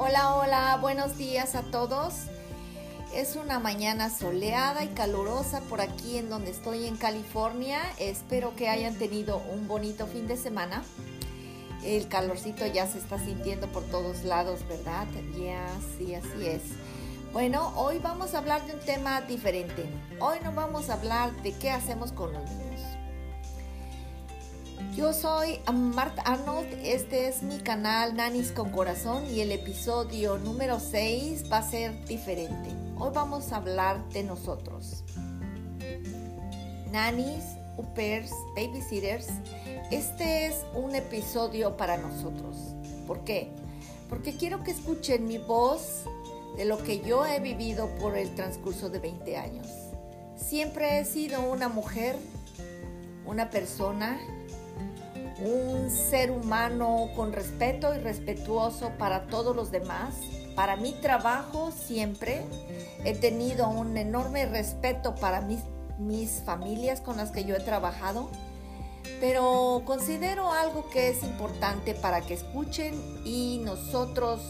Hola, hola, buenos días a todos. Es una mañana soleada y calurosa por aquí en donde estoy en California. Espero que hayan tenido un bonito fin de semana. El calorcito ya se está sintiendo por todos lados, ¿verdad? Ya, sí, así es. Bueno, hoy vamos a hablar de un tema diferente. Hoy no vamos a hablar de qué hacemos con los niños. Yo soy Marta Arnold, este es mi canal Nanis con Corazón y el episodio número 6 va a ser diferente. Hoy vamos a hablar de nosotros. Nanis, upers, babysitters, este es un episodio para nosotros. ¿Por qué? Porque quiero que escuchen mi voz de lo que yo he vivido por el transcurso de 20 años. Siempre he sido una mujer, una persona un ser humano con respeto y respetuoso para todos los demás. Para mi trabajo siempre he tenido un enorme respeto para mis, familias con las que yo he trabajado, pero considero algo que es importante para que escuchen y nosotros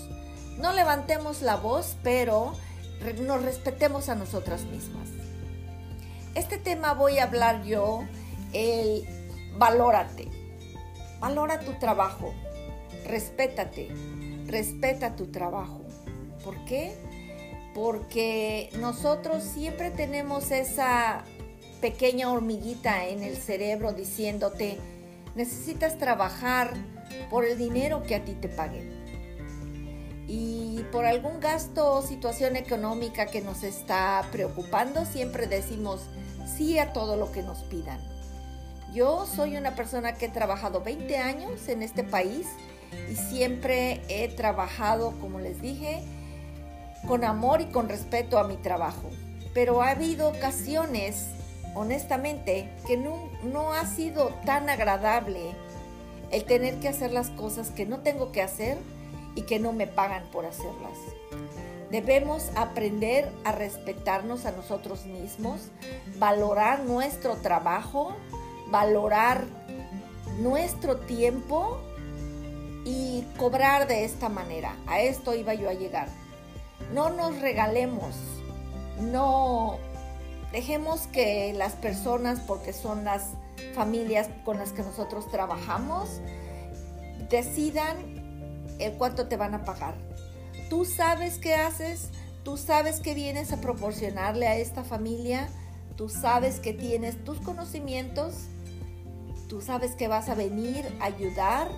no levantemos la voz, pero nos respetemos a nosotras mismas. Este tema voy a hablar yo, el valórate. Valora tu trabajo, respétate, respeta tu trabajo. ¿Por qué? Porque nosotros siempre tenemos esa pequeña hormiguita en el cerebro diciéndote, necesitas trabajar por el dinero que a ti te paguen. Y por algún gasto o situación económica que nos está preocupando, siempre decimos sí a todo lo que nos pidan. Yo soy una persona que he trabajado 20 años en este país y siempre he trabajado, como les dije, con amor y con respeto a mi trabajo. Pero ha habido ocasiones, honestamente, que no, ha sido tan agradable el tener que hacer las cosas que no tengo que hacer y que no me pagan por hacerlas. Debemos aprender a respetarnos a nosotros mismos, valorar nuestro trabajo, valorar nuestro tiempo y cobrar de esta manera. A esto iba yo a llegar. No nos regalemos, no dejemos que las personas, porque son las familias con las que nosotros trabajamos, decidan el cuánto te van a pagar. Tú sabes qué haces, tú sabes que vienes a proporcionarle a esta familia, tú sabes que tienes tus conocimientos Tú sabes que vas a venir a ayudar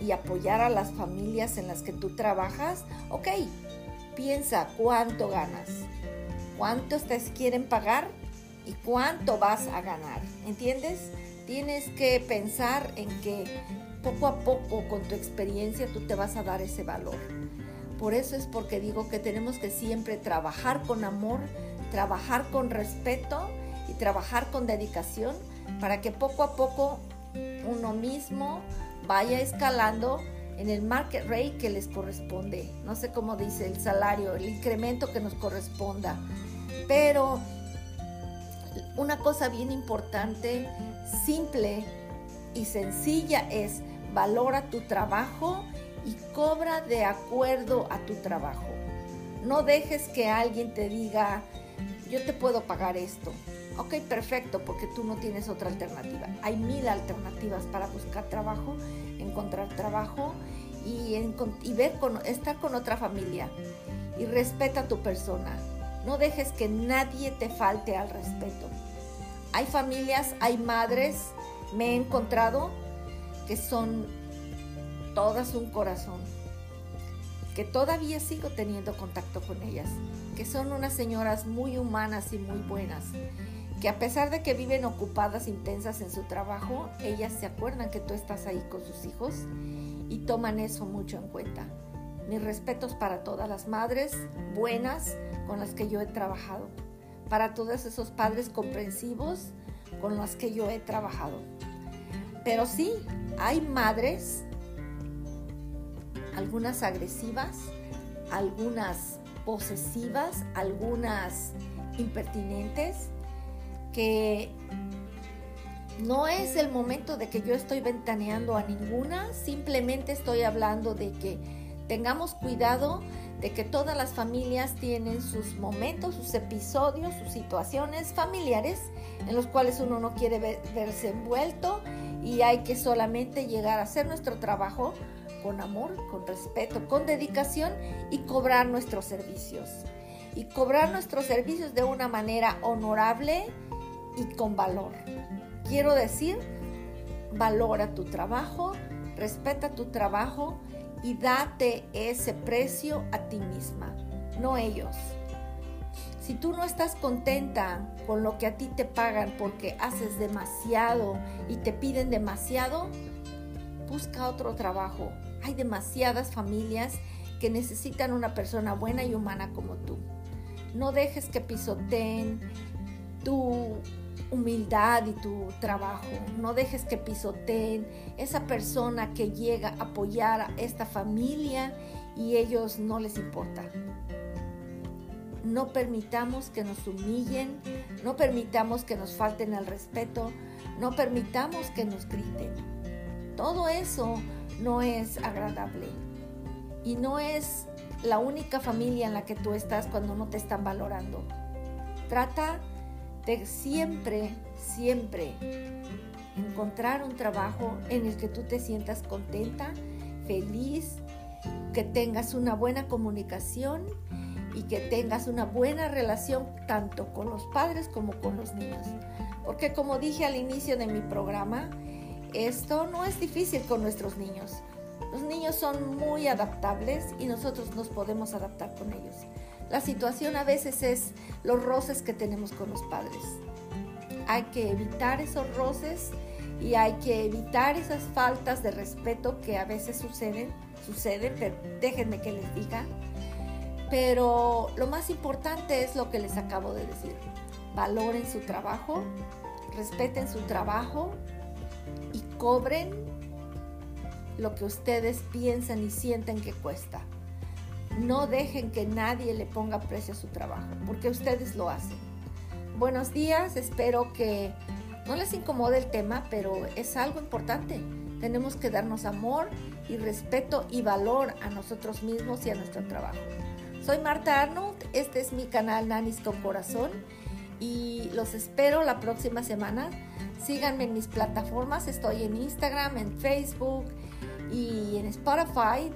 y apoyar a las familias en las que tú trabajas. Ok, piensa cuánto ganas, cuánto te quieren pagar y cuánto vas a ganar. ¿Entiendes? Tienes que pensar en que poco a poco con tu experiencia tú te vas a dar ese valor. Por eso es porque digo que tenemos que siempre trabajar con amor, trabajar con respeto y trabajar con dedicación para que poco a poco uno mismo vaya escalando en el market rate que les corresponde. No sé cómo dice el salario, el incremento que nos corresponda. Pero una cosa bien importante, simple y sencilla es valora tu trabajo y cobra de acuerdo a tu trabajo. No dejes que alguien te diga, yo te puedo pagar esto. Ok, perfecto, porque tú no tienes otra alternativa. Hay mil alternativas para buscar trabajo, encontrar trabajo y, ver estar con otra familia. Y respeta a tu persona. No dejes que nadie te falte al respeto. Hay familias, hay madres, me he encontrado que son todas un corazón, que todavía sigo teniendo contacto con ellas, que son unas señoras muy humanas y muy buenas que a pesar de que viven ocupadas, intensas en su trabajo, ellas se acuerdan que tú estás ahí con sus hijos y toman eso mucho en cuenta. Mis respetos para todas las madres buenas con las que yo he trabajado, para todos esos padres comprensivos con los que yo he trabajado. Pero sí, hay madres, algunas agresivas, algunas posesivas, algunas impertinentes, que no es el momento de que yo estoy ventaneando a ninguna, simplemente estoy hablando de que tengamos cuidado de que todas las familias tienen sus momentos, sus episodios, sus situaciones familiares en los cuales uno no quiere verse envuelto y hay que solamente llegar a hacer nuestro trabajo con amor, con respeto, con dedicación y cobrar nuestros servicios. Y cobrar nuestros servicios de una manera honorable y con valor. Quiero decir, valora tu trabajo, respeta tu trabajo y date ese precio a ti misma, no ellos. Si tú no estás contenta con lo que a ti te pagan porque haces demasiado y te piden demasiado, busca otro trabajo. Hay demasiadas familias que necesitan una persona buena y humana como tú. No dejes que pisoteen tu humildad y tu trabajo. No dejes que pisoteen esa persona que llega a apoyar a esta familia y ellos no les importa. No permitamos que nos humillen, no permitamos que nos falten el respeto, no permitamos que nos griten. Todo eso no es agradable y no es la única familia en la que tú estás cuando no te están valorando. Trata de siempre, siempre encontrar un trabajo en el que tú te sientas contenta, feliz, que tengas una buena comunicación y que tengas una buena relación tanto con los padres como con los niños. Porque como dije al inicio de mi programa, esto no es difícil con nuestros niños. Los niños son muy adaptables y nosotros nos podemos adaptar con ellos. La situación a veces es los roces que tenemos con los padres. Hay que evitar esos roces y hay que evitar esas faltas de respeto que a veces suceden, suceden, pero déjenme que les diga. Pero lo más importante es lo que les acabo de decir. Valoren su trabajo, respeten su trabajo y cobren lo que ustedes piensan y sienten que cuesta. No dejen que nadie le ponga precio a su trabajo, porque ustedes lo hacen. Buenos días, espero que no les incomode el tema, pero es algo importante. Tenemos que darnos amor y respeto y valor a nosotros mismos y a nuestro trabajo. Soy Marta Arnold, este es mi canal Nanis con Corazón y los espero la próxima semana. Síganme en mis plataformas, estoy en Instagram, en Facebook y en Spotify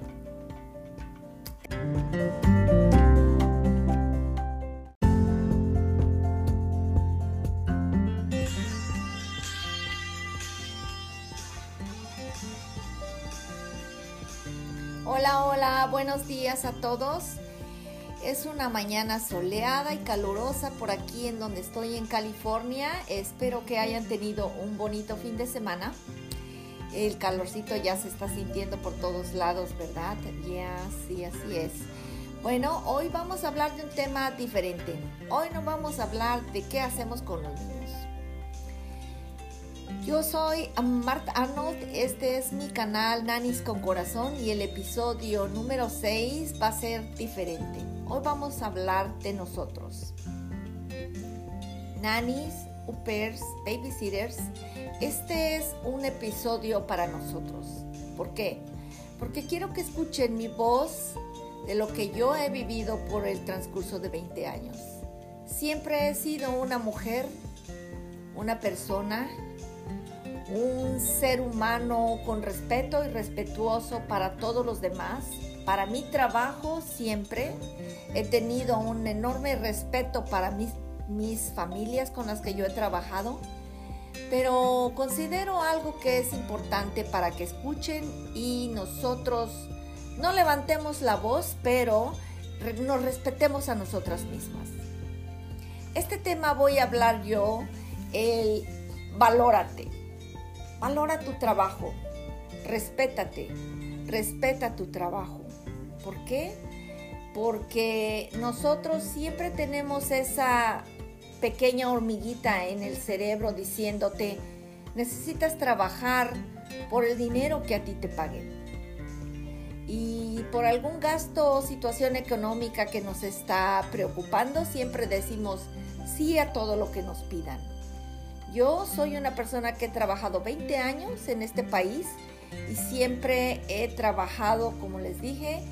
Hola, hola, buenos días a todos. Es una mañana soleada y calurosa por aquí en donde estoy en California. Espero que hayan tenido un bonito fin de semana. El calorcito ya se está sintiendo por todos lados, ¿verdad? Ya, sí, así es. Bueno, hoy vamos a hablar de un tema diferente. Hoy no vamos a hablar de qué hacemos con los niños. Yo soy Marta Arnold, este es mi canal Nanis con Corazón y el episodio número 6 va a ser diferente. Hoy vamos a hablar de nosotros. Nanis, upers, babysitters este es un episodio para nosotros. ¿Por qué? Porque quiero que escuchen mi voz de lo que yo he vivido por el transcurso de 20 años. Siempre he sido una mujer, una persona, un ser humano con respeto y respetuoso para todos los demás. Para mi trabajo siempre he tenido un enorme respeto para mis, mis familias con las que yo he trabajado pero considero algo que es importante para que escuchen y nosotros no levantemos la voz, pero nos respetemos a nosotras mismas. Este tema voy a hablar yo, el valórate, valora tu trabajo, respétate, respeta tu trabajo. ¿Por qué? Porque nosotros siempre tenemos esa pequeña hormiguita en el cerebro diciéndote, necesitas trabajar por el dinero que a ti te paguen. Y por algún gasto o situación económica que nos está preocupando, siempre decimos sí a todo lo que nos pidan. Yo soy una persona que he trabajado 20 años en este país y siempre he trabajado, como les dije,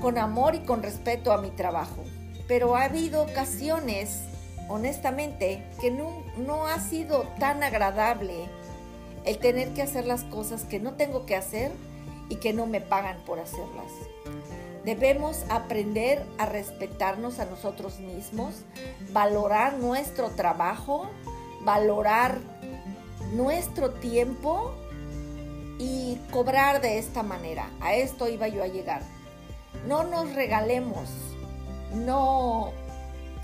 con amor y con respeto a mi trabajo. Pero ha habido ocasiones, honestamente, que no, no ha sido tan agradable el tener que hacer las cosas que no tengo que hacer y que no me pagan por hacerlas. Debemos aprender a respetarnos a nosotros mismos, valorar nuestro trabajo, valorar nuestro tiempo y cobrar de esta manera. A esto iba yo a llegar. No nos regalemos, no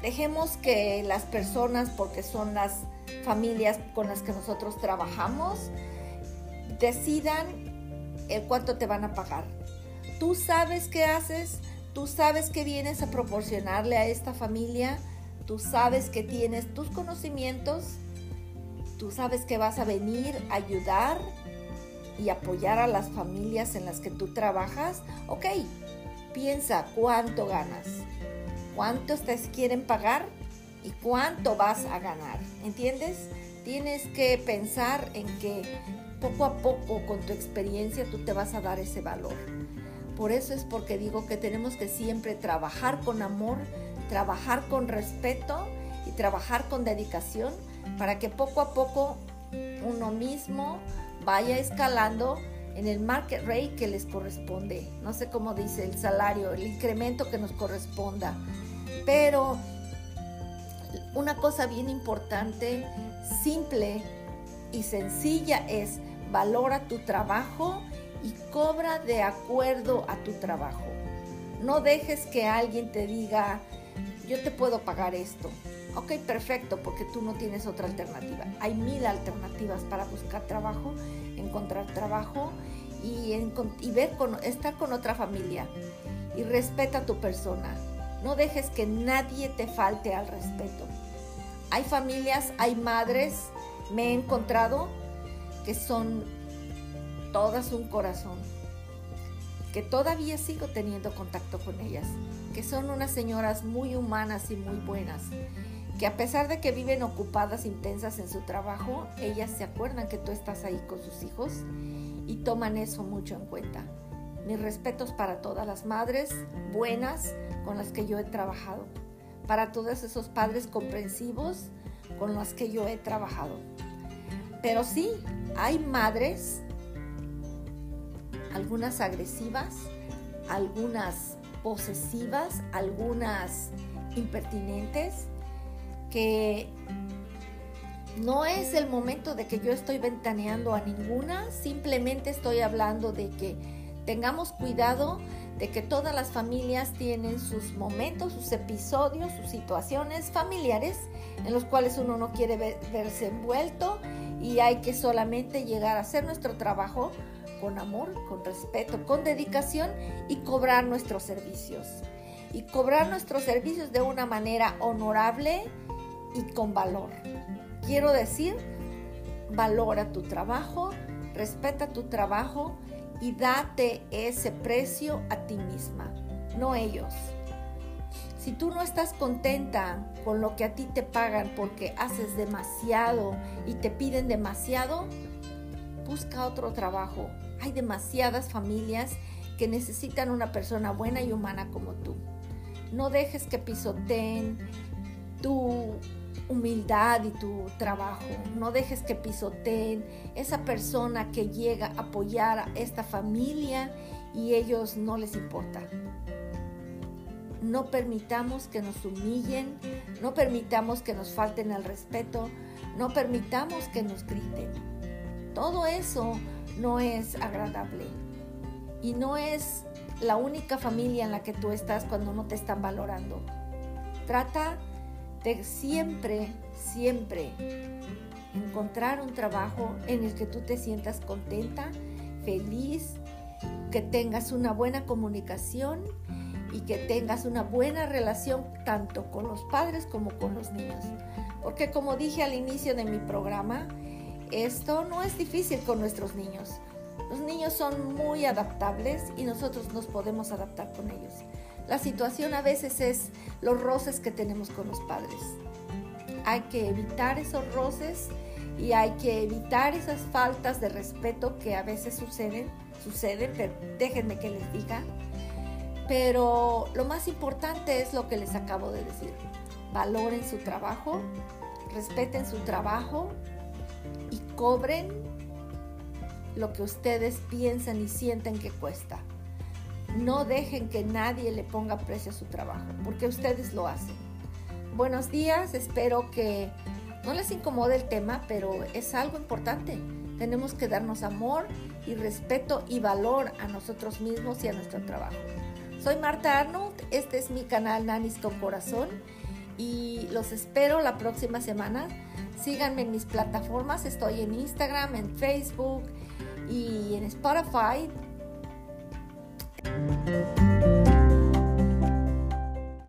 dejemos que las personas, porque son las familias con las que nosotros trabajamos, decidan el cuánto te van a pagar. Tú sabes qué haces, tú sabes que vienes a proporcionarle a esta familia, tú sabes que tienes tus conocimientos, tú sabes que vas a venir a ayudar y apoyar a las familias en las que tú trabajas. Ok, piensa cuánto ganas, cuántos te quieren pagar y cuánto vas a ganar. ¿Entiendes? Tienes que pensar en que poco a poco con tu experiencia tú te vas a dar ese valor. Por eso es porque digo que tenemos que siempre trabajar con amor, trabajar con respeto y trabajar con dedicación para que poco a poco uno mismo vaya escalando en el market rate que les corresponde. No sé cómo dice el salario, el incremento que nos corresponda. Pero una cosa bien importante, simple y sencilla es valora tu trabajo y cobra de acuerdo a tu trabajo. No dejes que alguien te diga, yo te puedo pagar esto. Ok, perfecto, porque tú no tienes otra alternativa. Hay mil alternativas para buscar trabajo, encontrar trabajo y, ver estar con otra familia. Y respeta a tu persona. No dejes que nadie te falte al respeto. Hay familias, hay madres, me he encontrado que son todas un corazón, que todavía sigo teniendo contacto con ellas, que son unas señoras muy humanas y muy buenas, que a pesar de que viven ocupadas, intensas en su trabajo, ellas se acuerdan que tú estás ahí con sus hijos y toman eso mucho en cuenta. Mis respetos para todas las madres buenas con las que yo he trabajado, para todos esos padres comprensivos con los que yo he trabajado. Pero sí, hay madres algunas agresivas, algunas posesivas, algunas impertinentes, que no es el momento de que yo estoy ventaneando a ninguna, simplemente estoy hablando de que tengamos cuidado de que todas las familias tienen sus momentos, sus episodios, sus situaciones familiares en los cuales uno no quiere verse envuelto y hay que solamente llegar a hacer nuestro trabajo con amor, con respeto, con dedicación y cobrar nuestros servicios. Y cobrar nuestros servicios de una manera honorable y con valor. Quiero decir, valora tu trabajo, respeta tu trabajo y date ese precio a ti misma, no ellos. Si tú no estás contenta con lo que a ti te pagan porque haces demasiado y te piden demasiado, busca otro trabajo, hay demasiadas familias que necesitan una persona buena y humana como tú. No dejes que pisoteen tu humildad y tu trabajo. No dejes que pisoteen esa persona que llega a apoyar a esta familia y ellos no les importa. No permitamos que nos humillen, no permitamos que nos falten al respeto, no permitamos que nos griten. Todo eso no es agradable y no es la única familia en la que tú estás cuando no te están valorando. Trata de siempre, siempre encontrar un trabajo en el que tú te sientas contenta, feliz, que tengas una buena comunicación y que tengas una buena relación tanto con los padres como con los niños. Porque como dije al inicio de mi programa, esto no es difícil con nuestros niños. Los niños son muy adaptables y nosotros nos podemos adaptar con ellos. La situación a veces es los roces que tenemos con los padres. Hay que evitar esos roces y hay que evitar esas faltas de respeto que a veces suceden, suceden, pero déjenme que les diga Pero lo más importante es lo que les acabo de decir. Valoren su trabajo, respeten su trabajo y cobren lo que ustedes piensan y sienten que cuesta. No dejen que nadie le ponga precio a su trabajo, porque ustedes lo hacen. Buenos días, espero que no les incomode el tema, pero es algo importante. Tenemos que darnos amor y respeto y valor a nosotros mismos y a nuestro trabajo. Soy Marta Arnold, este es mi canal Nanis con Corazón y los espero la próxima semana. Síganme en mis plataformas, estoy en Instagram, en Facebook y en Spotify. Thank you.